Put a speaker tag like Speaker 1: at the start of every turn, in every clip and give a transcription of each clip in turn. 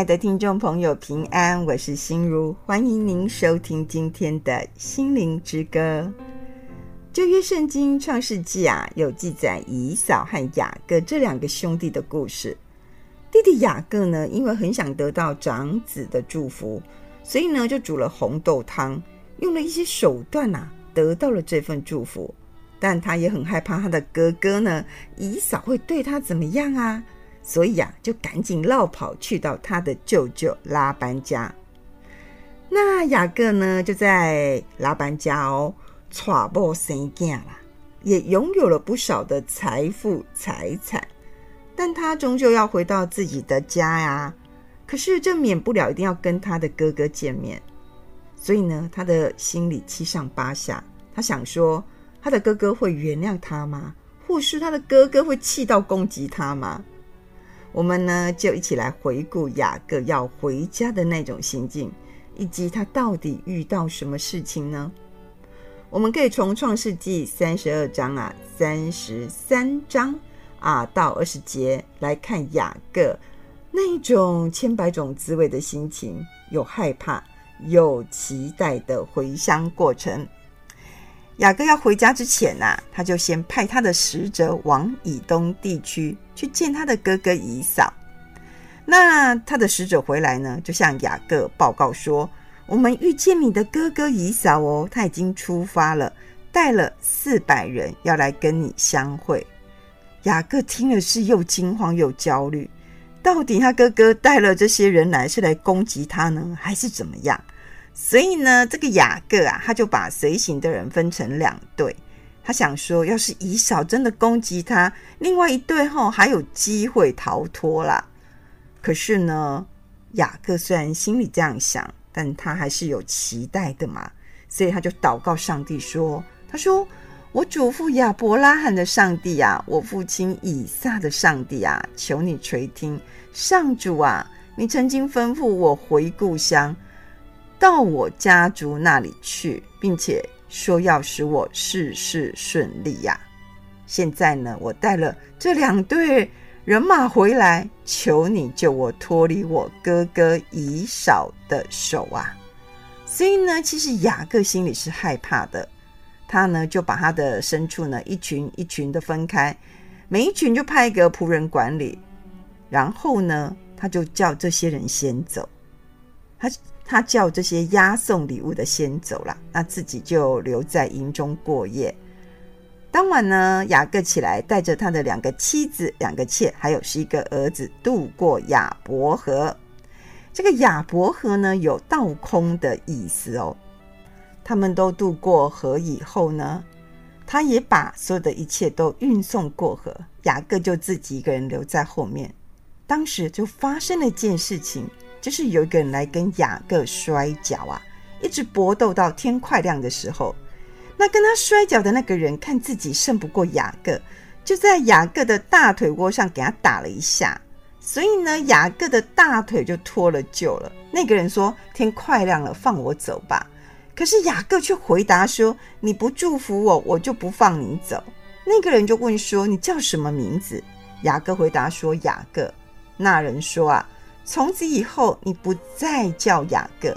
Speaker 1: 亲爱的听众朋友，平安，我是心如，欢迎您收听今天的心灵之歌。旧约圣经创世纪啊，有记载以扫和雅各这两个兄弟的故事。弟弟雅各呢，因为很想得到长子的祝福，所以呢，就煮了红豆汤，用了一些手段啊，得到了这份祝福。但他也很害怕他的哥哥呢，以扫会对他怎么样啊？所以啊，就赶紧落跑去到他的舅舅拉班家。那雅各呢，就在拉班家哦，娶某生囝啦，也拥有了不少的财富财产。但他终究要回到自己的家呀。可是这免不了一定要跟他的哥哥见面，所以呢，他的心里七上八下。他想说，他的哥哥会原谅他吗？或是他的哥哥会气到攻击他吗？我们呢，就一起来回顾雅各要回家的那种心境，以及他到底遇到什么事情呢？我们可以从创世纪三十二章啊，三十三章啊到二十节来看雅各那种千百种滋味的心情，有害怕，有期待的回乡过程。雅各要回家之前呐、他就先派他的使者往以东地区去见他的哥哥以扫。那他的使者回来呢，就向雅各报告说：“我们遇见你的哥哥以扫哦，他已经出发了，带了四百人要来跟你相会。”雅各听了是又惊慌又焦虑，到底他哥哥带了这些人来是来攻击他呢，还是怎么样？所以呢，这个雅各啊，他就把随行的人分成两队。他想说，要是以扫真的攻击他，另外一队后还有机会逃脱啦。可是呢，雅各虽然心里这样想，但他还是有期待的嘛。所以他就祷告上帝说：“他说，我祖父亚伯拉罕的上帝啊，我父亲以撒的上帝啊，求你垂听，上主啊，你曾经吩咐我回故乡。”到我家族那里去，并且说要使我事事顺利呀。现在呢，我带了这两队人马回来，求你救我脱离我哥哥以扫的手啊！所以呢，其实雅各心里是害怕的，他呢就把他的牲畜呢一群一群的分开，每一群就派一个仆人管理，然后呢，他就叫这些人先走，他。他叫这些押送礼物的先走了，那自己就留在营中过夜。当晚呢，雅各起来，带着他的两个妻子、两个妾，还有十一个儿子，渡过雅伯河。这个雅伯河呢，有倒空的意思哦。他们都渡过河以后呢，他也把所有的一切都运送过河，雅各就自己一个人留在后面。当时就发生了一件事情。就是有一个人来跟雅各摔跤啊，一直搏斗到天快亮的时候，那跟他摔跤的那个人看自己胜不过雅各，就在雅各的大腿窝上给他打了一下，所以呢，雅各的大腿就脱了臼了。那个人说：“天快亮了，放我走吧。”可是雅各却回答说：“你不祝福我，我就不放你走。”那个人就问说：“你叫什么名字？”雅各回答说：“雅各。”那人说：“啊。”从此以后，你不再叫雅各，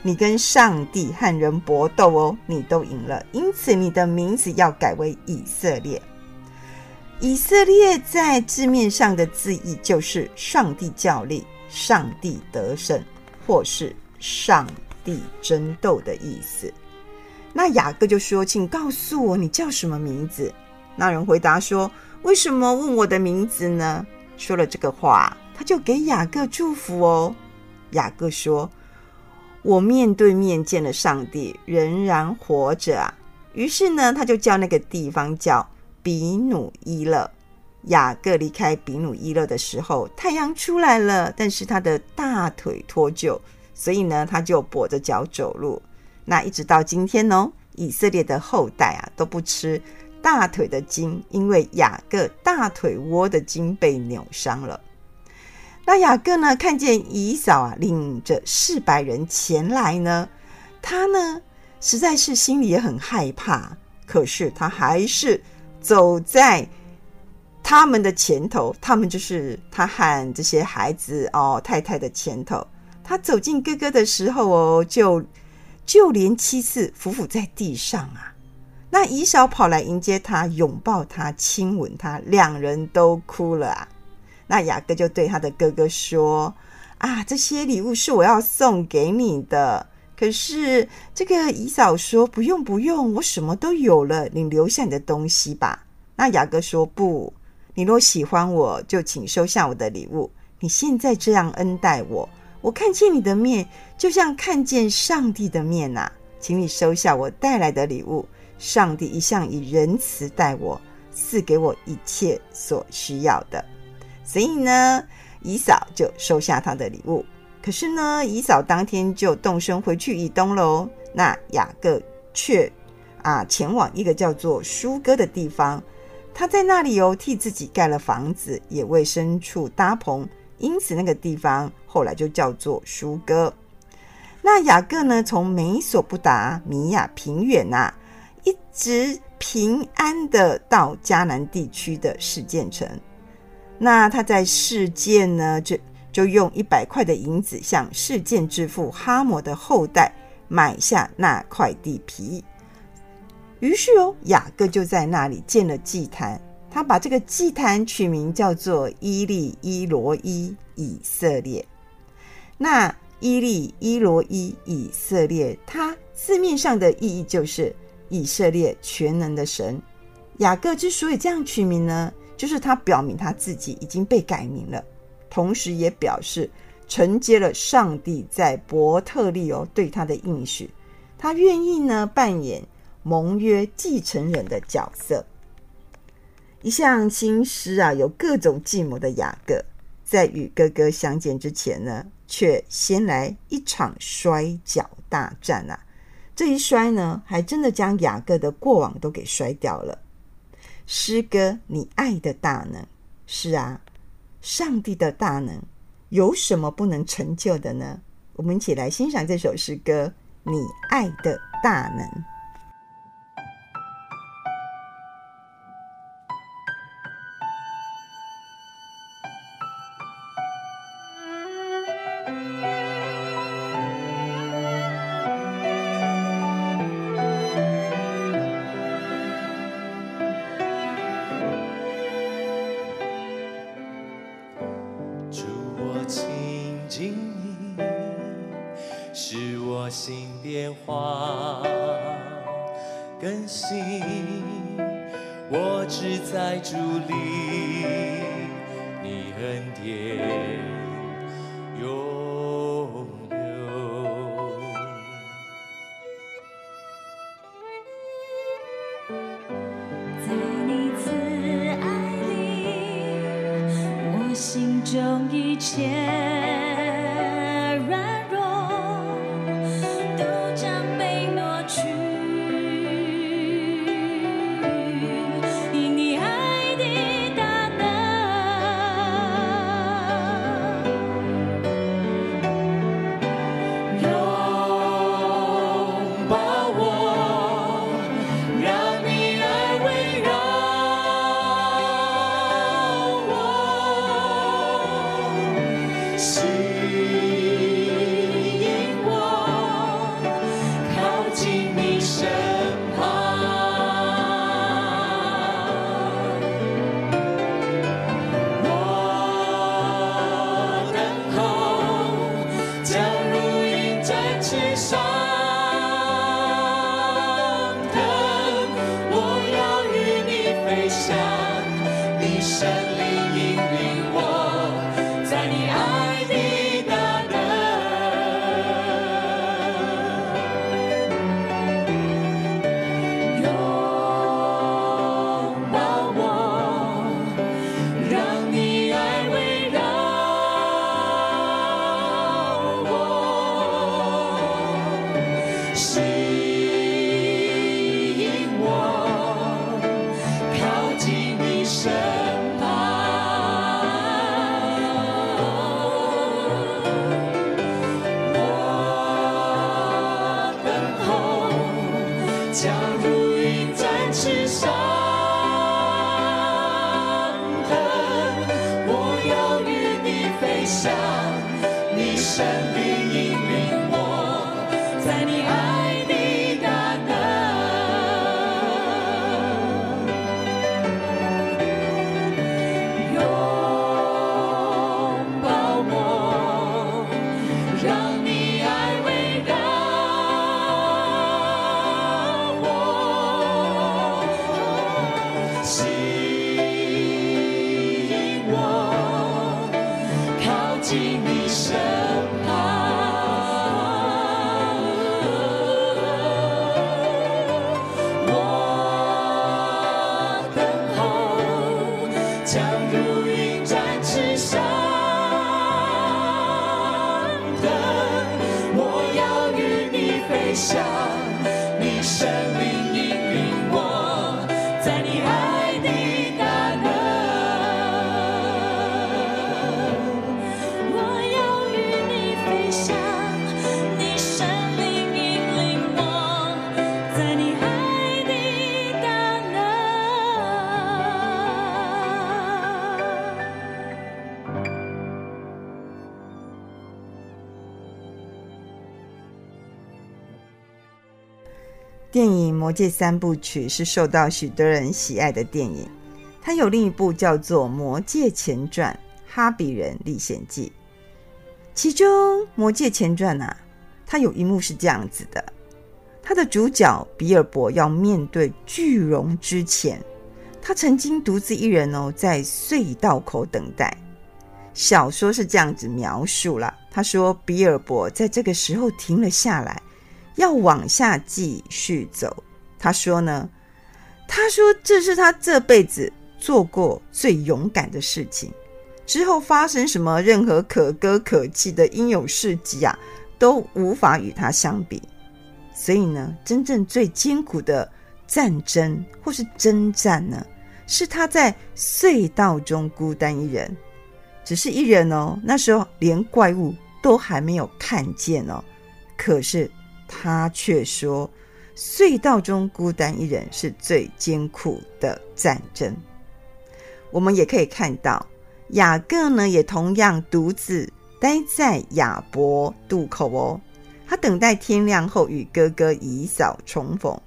Speaker 1: 你跟上帝和人搏斗哦，你都赢了，因此你的名字要改为以色列。以色列在字面上的字义就是上帝教力、上帝得胜，或是上帝争斗的意思。那雅各就说：“请告诉我，你叫什么名字？”那人回答说：“为什么问我的名字呢？”说了这个话。他就给雅各祝福哦。雅各说：“我面对面见了上帝，仍然活着啊。”于是呢，他就叫那个地方叫比努伊勒。雅各离开比努伊勒的时候，太阳出来了，但是他的大腿脱臼，所以呢，他就跛着脚走路。那一直到今天哦，以色列的后代啊都不吃大腿的筋，因为雅各大腿窝的筋被扭伤了。那雅各呢，看见姨嫂啊，领着四百人前来呢，他呢实在是心里也很害怕，可是他还是走在他们的前头，他们就是他和这些孩子哦，太太的前头。他走进哥哥的时候哦，就就连七次伏伏在地上啊。那姨嫂跑来迎接他，拥抱他，亲吻他，两人都哭了啊。那雅各就对他的哥哥说：“啊，这些礼物是我要送给你的。可是这个姨嫂说：不用不用，我什么都有了，你留下你的东西吧。”那雅各说：“不，你若喜欢我，就请收下我的礼物。你现在这样恩待我，我看见你的面，就像看见上帝的面呐。请你收下我带来的礼物。上帝一向以仁慈待我，赐给我一切所需要的。”所以呢，以嫂就收下他的礼物。可是呢，以嫂当天就动身回去以东喽。那雅各却啊前往一个叫做书哥的地方，他在那里哦替自己盖了房子，也为牲畜搭棚，因此那个地方后来就叫做书哥。那雅各呢，从美索不达米亚平原呐、啊，一直平安的到迦南地区的示剑城。那他在示剑呢，就就用一百块的银子向示剑之父哈摩的后代买下那块地皮。于是哦，雅各就在那里建了祭坛，他把这个祭坛取名叫做伊利伊罗伊以色列。那伊利伊罗伊以色列，它字面上的意义就是以色列全能的神。雅各之所以这样取名呢，就是他表明他自己已经被改名了，同时也表示承接了上帝在伯特利欧对他的应许，他愿意呢扮演盟约继承人的角色。一向心思啊有各种计谋的雅各，在与哥哥相见之前呢，却先来一场摔跤大战啊！这一摔呢，还真的将雅各的过往都给摔掉了。诗歌，你爱的大能，是啊，上帝的大能，有什么不能成就的呢？我们一起来欣赏这首诗歌，《你爱的大能》。
Speaker 2: 是我心变化更新，
Speaker 3: 我只在主里，你恩典。如鹰展翅上腾，我要与你飞
Speaker 1: 翔，你身边。电影《魔戒三部曲》是受到许多人喜爱的电影，它有另一部叫做《魔戒前传：哈比人历险记》。其中《魔戒前传》啊，它有一幕是这样子的：它的主角比尔博要面对巨龙之前，他曾经独自一人哦，在隧道口等待。小说是这样子描述了，他说比尔博在这个时候停了下来。要往下继续走，他说呢，他说这是他这辈子做过最勇敢的事情。之后发生什么任何可歌可泣的英勇事迹啊，都无法与他相比。所以呢，真正最艰苦的战争或是征战呢，是他在隧道中孤单一人，只是一人哦。那时候连怪物都还没有看见哦，可是。他却说：“隧道中孤单一人是最艰苦的战争。”我们也可以看到，雅各呢也同样独自待在雅博渡口哦。他等待天亮后与哥哥以扫重逢。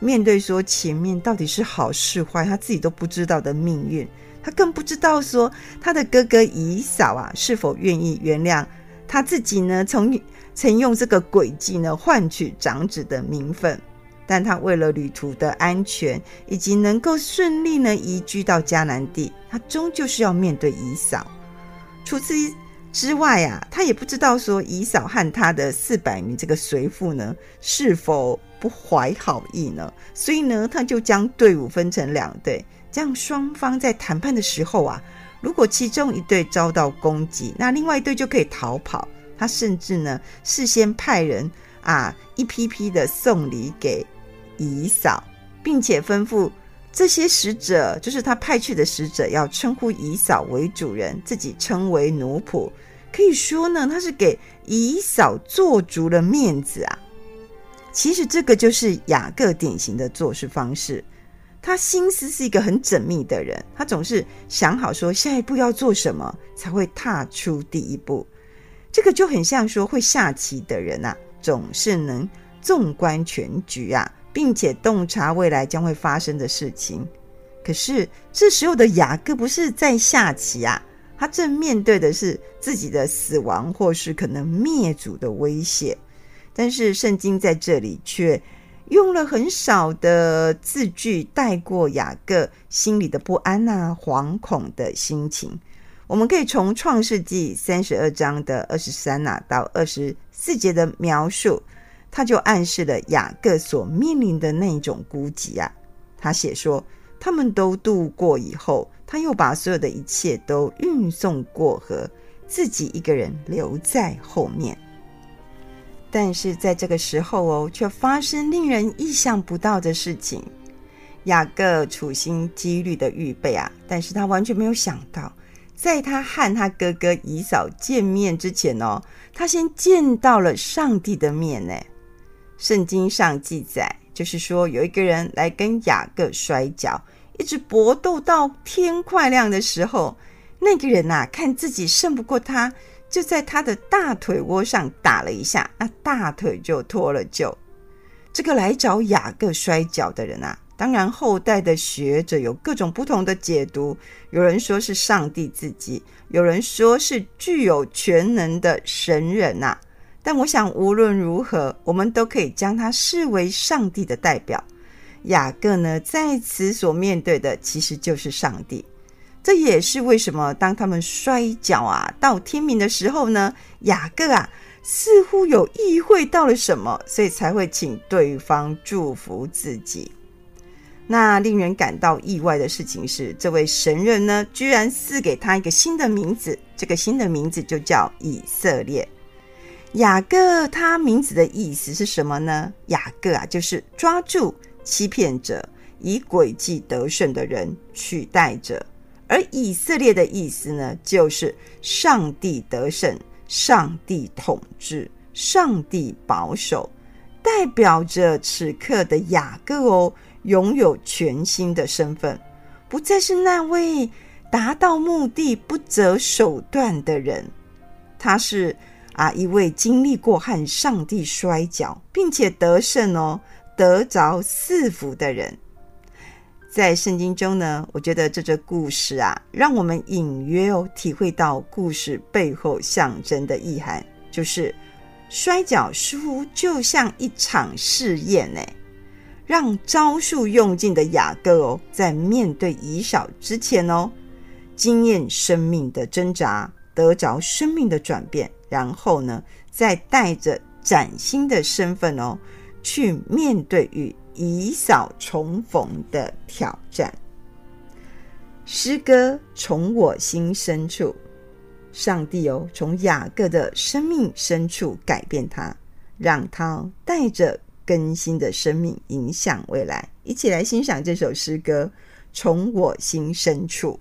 Speaker 1: 面对说前面到底是好是坏，他自己都不知道的命运，他更不知道说他的哥哥以扫啊是否愿意原谅他自己呢？从曾用这个诡计呢换取长子的名分，但他为了旅途的安全以及能够顺利呢移居到迦南地，他终究是要面对以扫。除此之外啊，他也不知道说以扫和他的四百名这个随父呢是否不怀好意呢？所以呢，他就将队伍分成两队，这样双方在谈判的时候啊，如果其中一队遭到攻击，那另外一队就可以逃跑。他甚至呢，事先派人啊，一批批的送礼给以嫂，并且吩咐这些使者，就是他派去的使者，要称呼以嫂为主人，自己称为奴仆。可以说呢，他是给以嫂做足了面子啊。其实这个就是雅各典型的做事方式。他心思是一个很缜密的人，他总是想好说下一步要做什么，才会踏出第一步。这个就很像说会下棋的人啊，总是能纵观全局啊，并且洞察未来将会发生的事情。可是这时候的雅各不是在下棋啊，他正面对的是自己的死亡或是可能灭族的威胁。但是圣经在这里却用了很少的字句带过雅各心里的不安啊、惶恐的心情。我们可以从创世纪三十二章的二十三呐到二十四节的描述，他就暗示了雅各所面临的那种孤寂啊。他写说，他们都渡过以后，他又把所有的一切都运送过河，自己一个人留在后面。但是在这个时候哦，却发生令人意想不到的事情。雅各处心积虑的预备啊，但是他完全没有想到。在他和他哥哥以扫见面之前哦，他先见到了上帝的面呢。圣经上记载，就是说有一个人来跟雅各摔跤，一直搏斗到天快亮的时候，那个人呐，看自己胜不过他，就在他的大腿窝上打了一下，那大腿就脱了臼。这个来找雅各摔跤的人啊，当然后代的学者有各种不同的解读，有人说是上帝自己，有人说是具有全能的神人呐。但我想无论如何，我们都可以将他视为上帝的代表。雅各呢，在此所面对的其实就是上帝。这也是为什么当他们摔跤啊，到天明的时候呢，雅各啊。似乎有意会到了什么，所以才会请对方祝福自己。那令人感到意外的事情是，这位神人呢，居然赐给他一个新的名字，这个新的名字就叫以色列。雅各他名字的意思是什么呢？雅各啊，就是抓住欺骗者、以诡计得胜的人取代者，而以色列的意思呢，就是上帝得胜。上帝统治，上帝保守，代表着此刻的雅各哦，拥有全新的身份，不再是那位达到目的不择手段的人，他是啊一位经历过和上帝摔跤，并且得胜哦，得着赐福的人。在圣经中呢，我觉得这则故事啊，让我们隐约哦体会到故事背后象征的意涵，就是摔跤似乎就像一场试验呢，让招数用尽的雅各哦，在面对以扫之前哦，经验生命的挣扎，得着生命的转变，然后呢，再带着崭新的身份哦，去面对与。以扫重逢的挑战，诗歌从我心深处，上帝哦，从雅各的生命深处改变他，让他带着更新的生命影响未来。一起来欣赏这首诗歌，从我心深
Speaker 3: 处。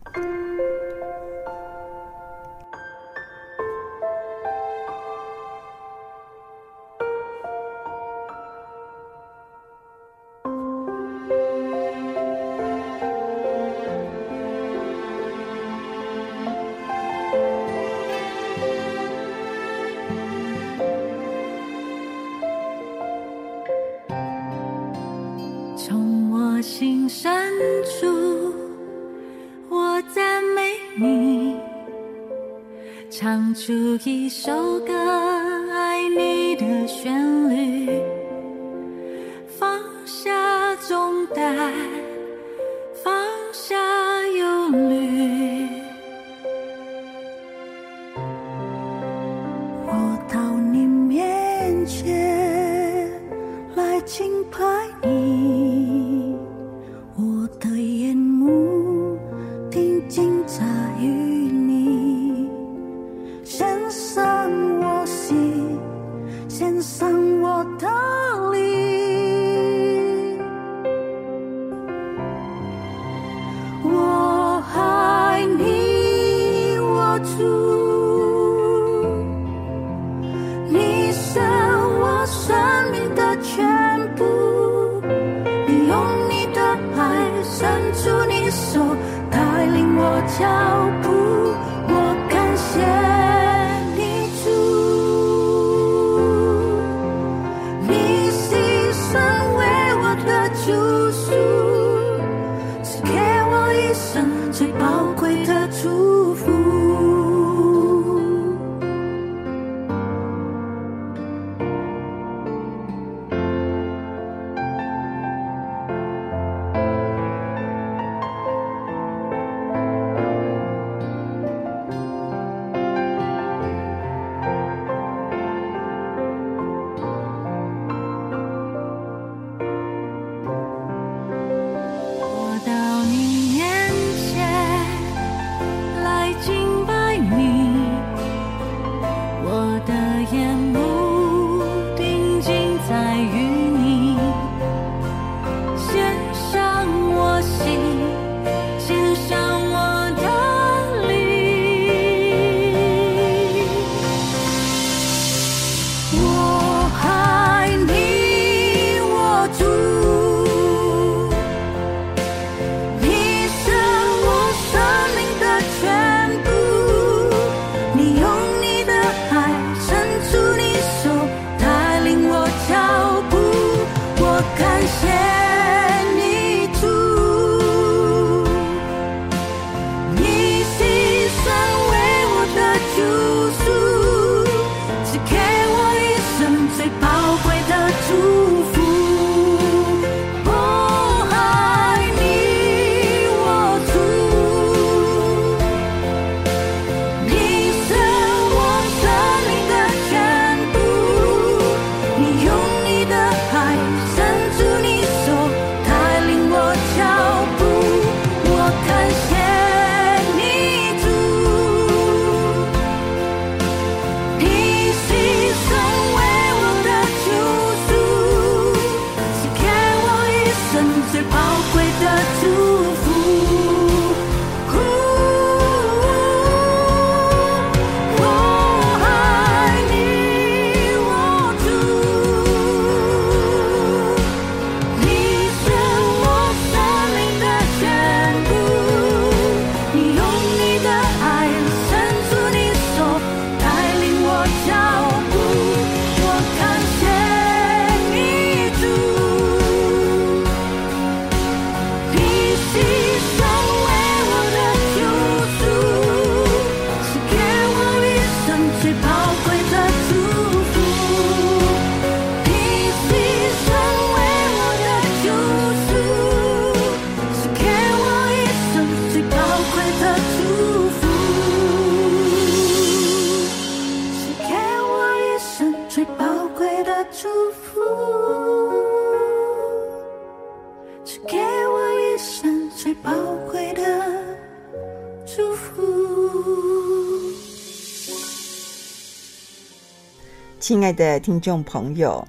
Speaker 3: 亲爱的
Speaker 1: 听众朋友，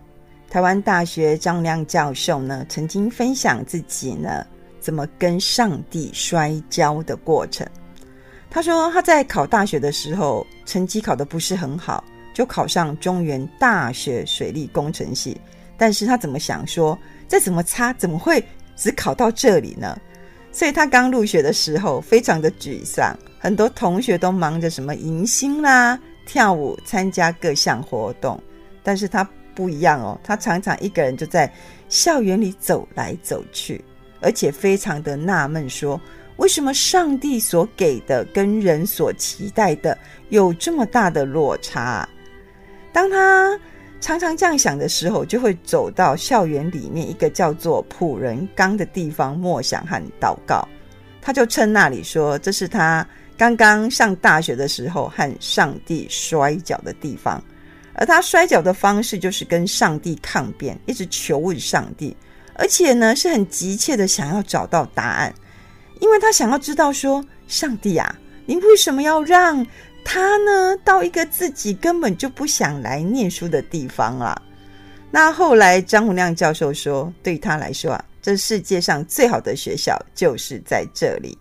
Speaker 1: 台湾大学张亮教授呢，曾经分享自己呢怎么跟上帝摔跤的过程。他说他在考大学的时候，成绩考得不是很好，就考上中原大学水利工程系。但是他怎么想说，再怎么差，怎么会只考到这里呢？所以他刚入学的时候非常的沮丧，很多同学都忙着什么迎新啦。跳舞，参加各项活动，但是他不一样哦，他常常一个人就在校园里走来走去，而且非常的纳闷，说为什么上帝所给的跟人所期待的有这么大的落差？当他常常这样想的时候，就会走到校园里面一个叫做普仁冈的地方默想和祷告，他就称那里说这是他。刚刚上大学的时候，和上帝摔跤的地方，而他摔跤的方式就是跟上帝抗辩，一直求问上帝，而且呢是很急切的想要找到答案，因为他想要知道说，上帝啊，你为什么要让他呢到一个自己根本就不想来念书的地方啊？那后来张洪亮教授说，对他来说啊，这世界上最好的学校就是在这里。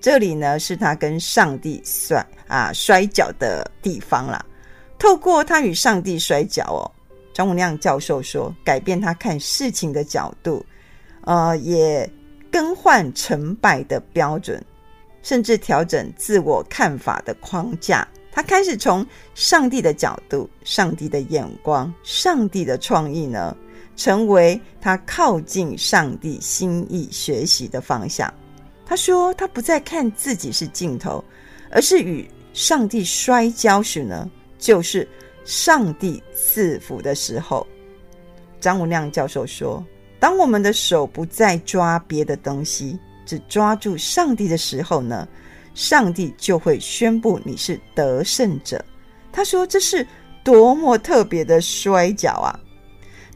Speaker 1: 这里呢，是他跟上帝摔啊摔跤的地方啦。透过他与上帝摔跤哦，张洪亮教授说，改变他看事情的角度，呃，也更换成败的标准，甚至调整自我看法的框架。他开始从上帝的角度、上帝的眼光、上帝的创意呢，成为他靠近上帝心意学习的方向。他说：“他不再看自己是镜头，而是与上帝摔跤时呢，就是上帝赐福的时候。”张文亮教授说：“当我们的手不再抓别的东西，只抓住上帝的时候呢，上帝就会宣布你是得胜者。”他说：“这是多么特别的摔跤啊！”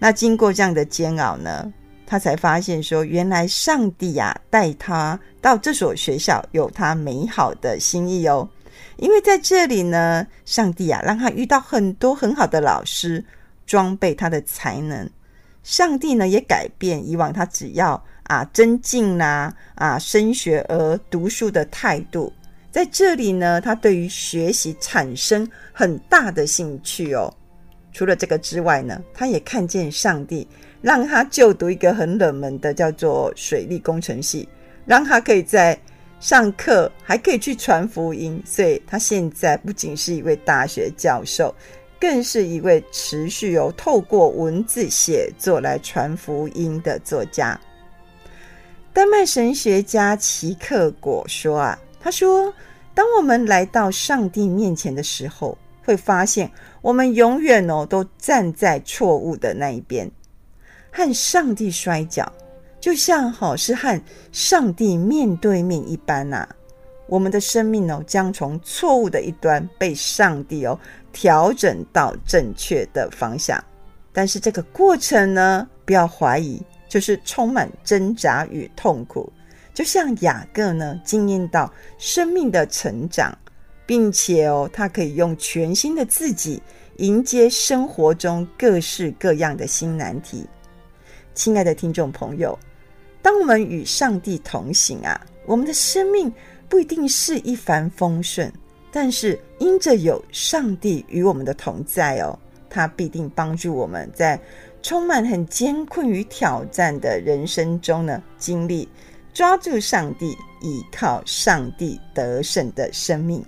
Speaker 1: 那经过这样的煎熬呢，他才发现说，原来上帝呀、啊、带他到这所学校有他美好的心意哦。因为在这里呢，上帝呀、啊、让他遇到很多很好的老师，装备他的才能。上帝呢也改变以往他只要啊增进啦啊升学而读书的态度，在这里呢，他对于学习产生很大的兴趣哦。除了这个之外呢，他也看见上帝。让他就读一个很冷门的叫做水利工程系，让他可以在上课还可以去传福音，所以他现在不仅是一位大学教授，更是一位持续有透过文字写作来传福音的作家。丹麦神学家齐克果说啊，他说，当我们来到上帝面前的时候，会发现我们永远哦都站在错误的那一边。和上帝摔跤，就像好是和上帝面对面一般呐、啊。我们的生命哦，将从错误的一端被上帝哦调整到正确的方向。但是这个过程呢，不要怀疑，就是充满挣扎与痛苦。就像雅各呢，经验到生命的成长，并且哦，他可以用全新的自己迎接生活中各式各样的新难题。亲爱的听众朋友，当我们与上帝同行啊，我们的生命不一定是一帆风顺，但是因着有上帝与我们的同在哦，他必定帮助我们在充满很艰困与挑战的人生中呢，经历抓住上帝、依靠上帝得胜的生命。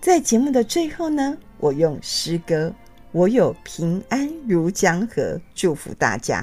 Speaker 1: 在节目的最后呢，我用诗歌。我有平安如江河，祝福大家。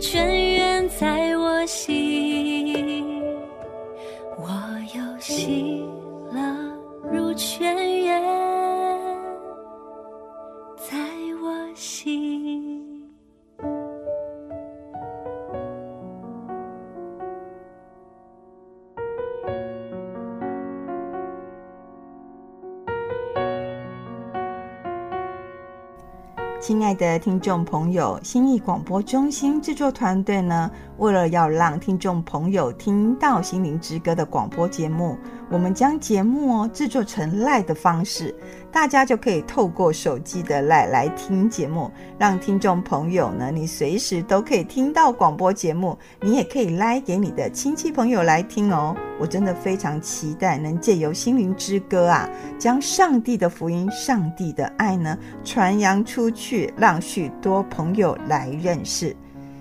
Speaker 3: 全的
Speaker 1: 听众朋友，心意广播中心制作团队呢，为了要让听众朋友听到《心灵之歌》的广播节目，我们将节目哦制作成 LINE 的方式，大家就可以透过手机的 LINE 来听节目，让听众朋友呢，你随时都可以听到广播节目，你也可以 LINE 给你的亲戚朋友来听哦。我真的非常期待能借由《心灵之歌》啊，将上帝的福音、上帝的爱呢传扬出去，让许多朋友来认识。